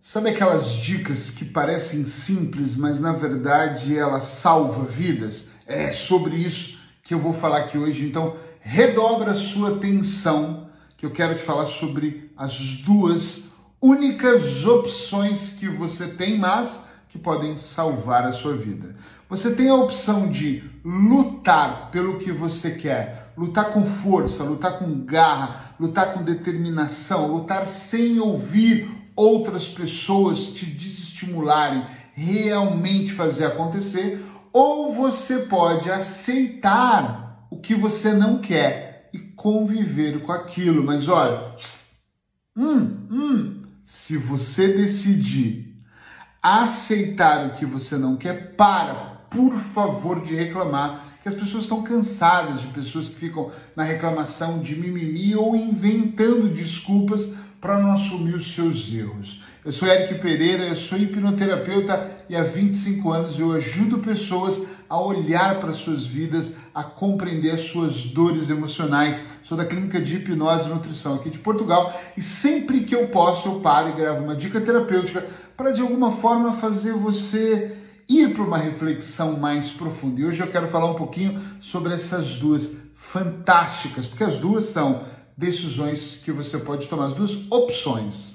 Sabe aquelas dicas que parecem simples, mas na verdade ela salva vidas? É sobre isso que eu vou falar aqui hoje. Então, redobra sua atenção, que eu quero te falar sobre as duas únicas opções que você tem, mas que podem salvar a sua vida. Você tem a opção de lutar pelo que você quer, lutar com força, lutar com garra, lutar com determinação, lutar sem ouvir outras pessoas te desestimularem, realmente fazer acontecer, ou você pode aceitar o que você não quer e conviver com aquilo. Mas olha, hum, hum, se você decidir aceitar o que você não quer, para, por favor, de reclamar que as pessoas estão cansadas de pessoas que ficam na reclamação de mimimi ou inventando desculpas para não assumir os seus erros. Eu sou Eric Pereira, eu sou hipnoterapeuta e há 25 anos eu ajudo pessoas a olhar para suas vidas, a compreender as suas dores emocionais. Sou da clínica de hipnose e nutrição aqui de Portugal e sempre que eu posso eu paro e gravo uma dica terapêutica para de alguma forma fazer você ir para uma reflexão mais profunda. E hoje eu quero falar um pouquinho sobre essas duas fantásticas, porque as duas são decisões que você pode tomar, as duas opções.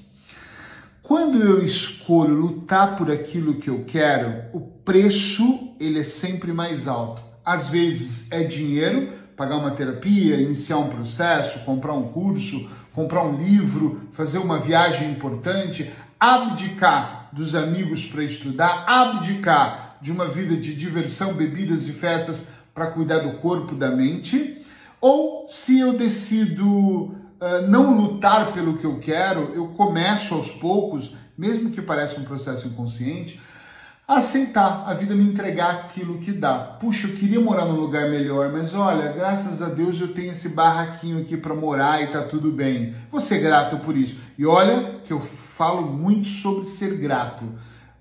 Quando eu escolho lutar por aquilo que eu quero, o preço ele é sempre mais alto. Às vezes é dinheiro, pagar uma terapia, iniciar um processo, comprar um curso, comprar um livro, fazer uma viagem importante, abdicar dos amigos para estudar, abdicar de uma vida de diversão, bebidas e festas para cuidar do corpo, da mente. Ou se eu decido uh, não lutar pelo que eu quero, eu começo aos poucos, mesmo que pareça um processo inconsciente, a aceitar a vida me entregar aquilo que dá. Puxa, eu queria morar num lugar melhor, mas olha, graças a Deus eu tenho esse barraquinho aqui para morar e tá tudo bem. Vou ser grato por isso. E olha que eu falo muito sobre ser grato,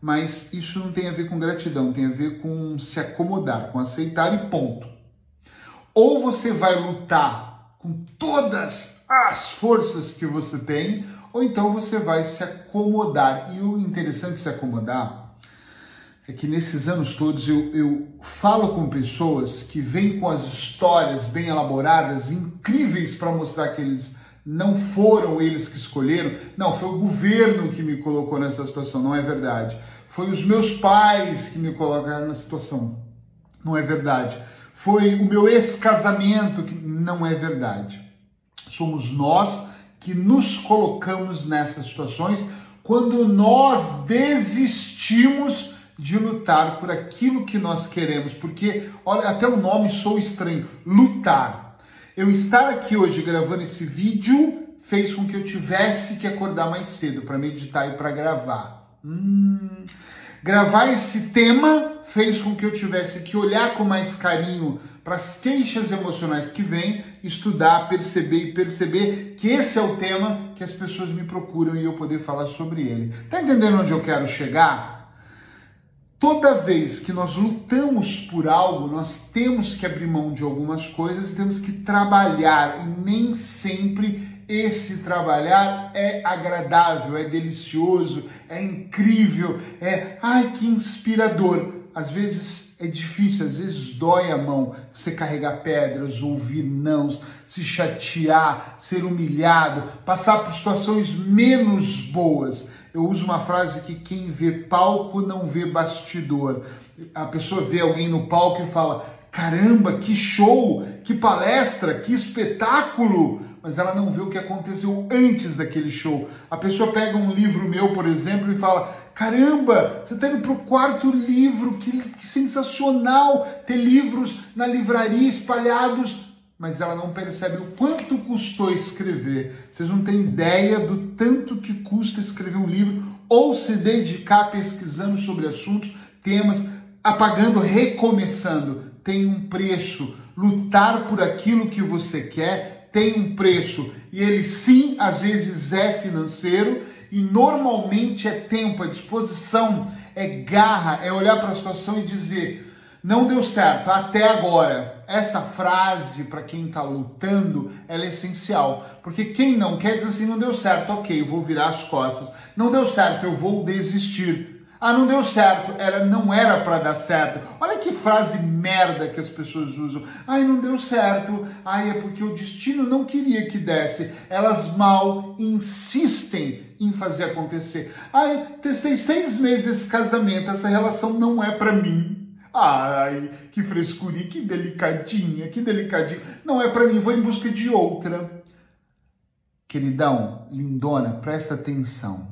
mas isso não tem a ver com gratidão, tem a ver com se acomodar, com aceitar e ponto. Ou você vai lutar com todas as forças que você tem, ou então você vai se acomodar. E o interessante de se acomodar é que nesses anos todos eu, eu falo com pessoas que vêm com as histórias bem elaboradas, incríveis para mostrar que eles não foram eles que escolheram. Não, foi o governo que me colocou nessa situação. Não é verdade. Foi os meus pais que me colocaram na situação. Não é verdade foi o meu ex-casamento, que não é verdade. Somos nós que nos colocamos nessas situações quando nós desistimos de lutar por aquilo que nós queremos, porque olha, até o nome sou estranho, lutar. Eu estar aqui hoje gravando esse vídeo fez com que eu tivesse que acordar mais cedo para meditar e para gravar. Hum, gravar esse tema fez com que eu tivesse que olhar com mais carinho para as queixas emocionais que vêm, estudar, perceber e perceber que esse é o tema que as pessoas me procuram e eu poder falar sobre ele. Tá entendendo onde eu quero chegar? Toda vez que nós lutamos por algo, nós temos que abrir mão de algumas coisas e temos que trabalhar, e nem sempre esse trabalhar é agradável, é delicioso, é incrível, é ai que inspirador às vezes é difícil, às vezes dói a mão você carregar pedras, ouvir nãos, se chatear, ser humilhado, passar por situações menos boas. Eu uso uma frase que quem vê palco não vê bastidor. A pessoa vê alguém no palco e fala: caramba, que show, que palestra, que espetáculo! Mas ela não vê o que aconteceu antes daquele show. A pessoa pega um livro meu, por exemplo, e fala: Caramba, você está indo para o quarto livro, que, que sensacional ter livros na livraria espalhados, mas ela não percebe o quanto custou escrever. Vocês não têm ideia do tanto que custa escrever um livro ou se dedicar pesquisando sobre assuntos, temas, apagando, recomeçando. Tem um preço. Lutar por aquilo que você quer tem um preço. E ele sim, às vezes é financeiro e normalmente é tempo, é disposição, é garra, é olhar para a situação e dizer: Não deu certo até agora. Essa frase, para quem está lutando, ela é essencial. Porque quem não quer dizer assim, não deu certo, ok, vou virar as costas. Não deu certo, eu vou desistir. Ah, não deu certo, ela não era para dar certo. Olha que frase merda que as pessoas usam. Ai, não deu certo. Ai, é porque o destino não queria que desse. Elas mal insistem em fazer acontecer. Ai, testei seis meses esse casamento, essa relação não é para mim. Ai, que frescurinha, que delicadinha, que delicadinha. Não é para mim, vou em busca de outra. Queridão, lindona, presta atenção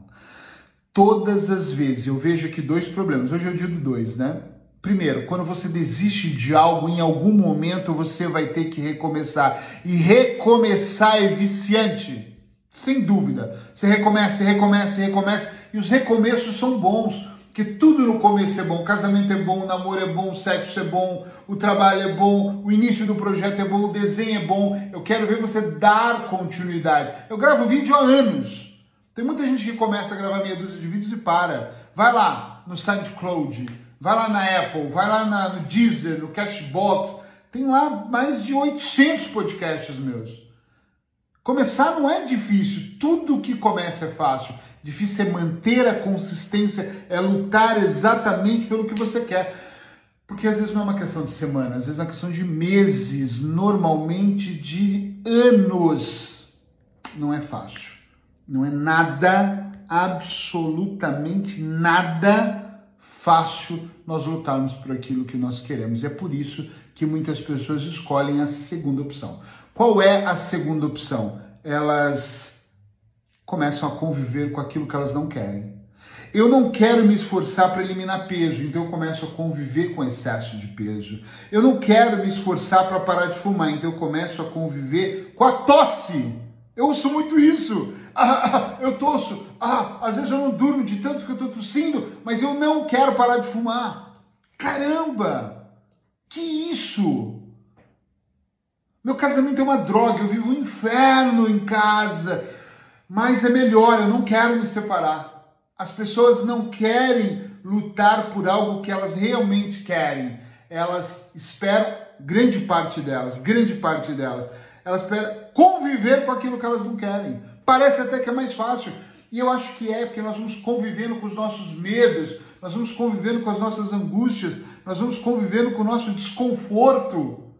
todas as vezes. Eu vejo aqui dois problemas. Hoje é o dia do dois, né? Primeiro, quando você desiste de algo, em algum momento você vai ter que recomeçar. E recomeçar é viciante, sem dúvida. Você recomeça, recomeça, recomeça. E os recomeços são bons, porque tudo no começo é bom. O casamento é bom, o namoro é bom, o sexo é bom, o trabalho é bom, o início do projeto é bom, o desenho é bom. Eu quero ver você dar continuidade. Eu gravo vídeo há anos. Tem muita gente que começa a gravar meia dúzia de vídeos e para. Vai lá no SoundCloud, vai lá na Apple, vai lá na, no Deezer, no Cashbox. Tem lá mais de 800 podcasts meus. Começar não é difícil, tudo que começa é fácil. Difícil é manter a consistência, é lutar exatamente pelo que você quer. Porque às vezes não é uma questão de semanas, às vezes é uma questão de meses, normalmente de anos. Não é fácil. Não é nada, absolutamente nada fácil nós lutarmos por aquilo que nós queremos. É por isso que muitas pessoas escolhem a segunda opção. Qual é a segunda opção? Elas começam a conviver com aquilo que elas não querem. Eu não quero me esforçar para eliminar peso, então eu começo a conviver com excesso de peso. Eu não quero me esforçar para parar de fumar, então eu começo a conviver com a tosse. Eu ouço muito isso. Ah, eu tosso. Ah, às vezes eu não durmo de tanto que eu estou tossindo, mas eu não quero parar de fumar. Caramba! Que isso? Meu casamento é uma droga, eu vivo um inferno em casa, mas é melhor, eu não quero me separar. As pessoas não querem lutar por algo que elas realmente querem. Elas esperam, grande parte delas, grande parte delas, elas esperam conviver com aquilo que elas não querem. Parece até que é mais fácil. E eu acho que é, porque nós vamos convivendo com os nossos medos, nós vamos convivendo com as nossas angústias, nós vamos convivendo com o nosso desconforto.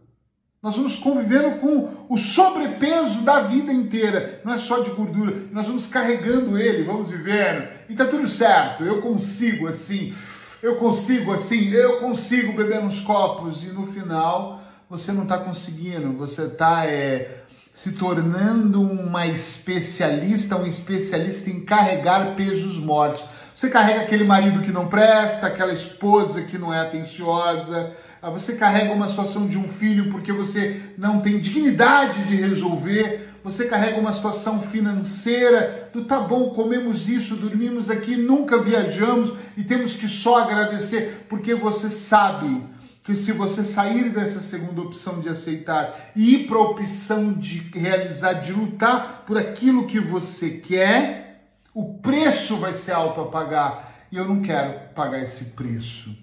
Nós vamos convivendo com o sobrepeso da vida inteira. Não é só de gordura. Nós vamos carregando ele, vamos vivendo. E tá tudo certo. Eu consigo assim. Eu consigo assim. Eu consigo beber uns copos. E no final, você não está conseguindo. Você está é, se tornando uma especialista, um especialista em carregar pesos mortos. Você carrega aquele marido que não presta, aquela esposa que não é atenciosa, ah, você carrega uma situação de um filho porque você não tem dignidade de resolver, você carrega uma situação financeira do tá bom, comemos isso, dormimos aqui, nunca viajamos e temos que só agradecer porque você sabe que se você sair dessa segunda opção de aceitar e ir para a opção de realizar, de lutar por aquilo que você quer, o preço vai ser alto a pagar. E eu não quero pagar esse preço.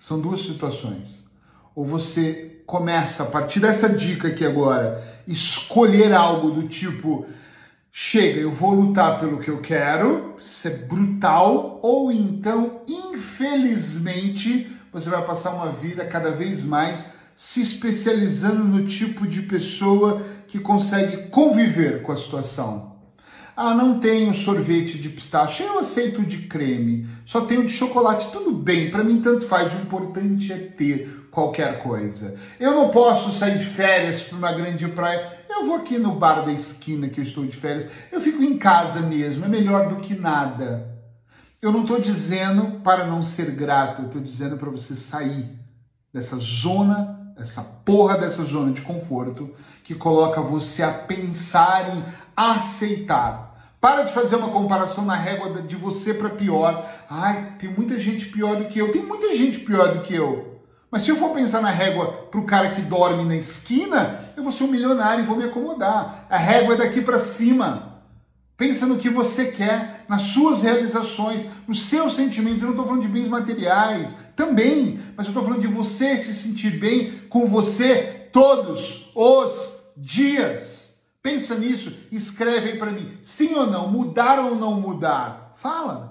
São duas situações. Ou você começa, a partir dessa dica aqui agora, escolher algo do tipo: chega, eu vou lutar pelo que eu quero, isso é brutal, ou então, infelizmente, você vai passar uma vida cada vez mais se especializando no tipo de pessoa que consegue conviver com a situação. Ah, não tenho sorvete de pistache, eu aceito de creme. Só tenho de chocolate, tudo bem, para mim tanto faz. O importante é ter qualquer coisa. Eu não posso sair de férias para uma grande praia. Eu vou aqui no bar da esquina que eu estou de férias. Eu fico em casa mesmo, é melhor do que nada. Eu não estou dizendo para não ser grato, eu estou dizendo para você sair dessa zona, essa porra dessa zona de conforto que coloca você a pensar em aceitar. Para de fazer uma comparação na régua de você para pior. Ai, tem muita gente pior do que eu. Tem muita gente pior do que eu. Mas se eu for pensar na régua para o cara que dorme na esquina, eu vou ser um milionário e vou me acomodar. A régua é daqui para cima. Pensa no que você quer, nas suas realizações, nos seus sentimentos. Eu não estou falando de bens materiais, também, mas eu estou falando de você se sentir bem com você todos os dias. Pensa nisso, escreve aí para mim. Sim ou não? Mudar ou não mudar? Fala.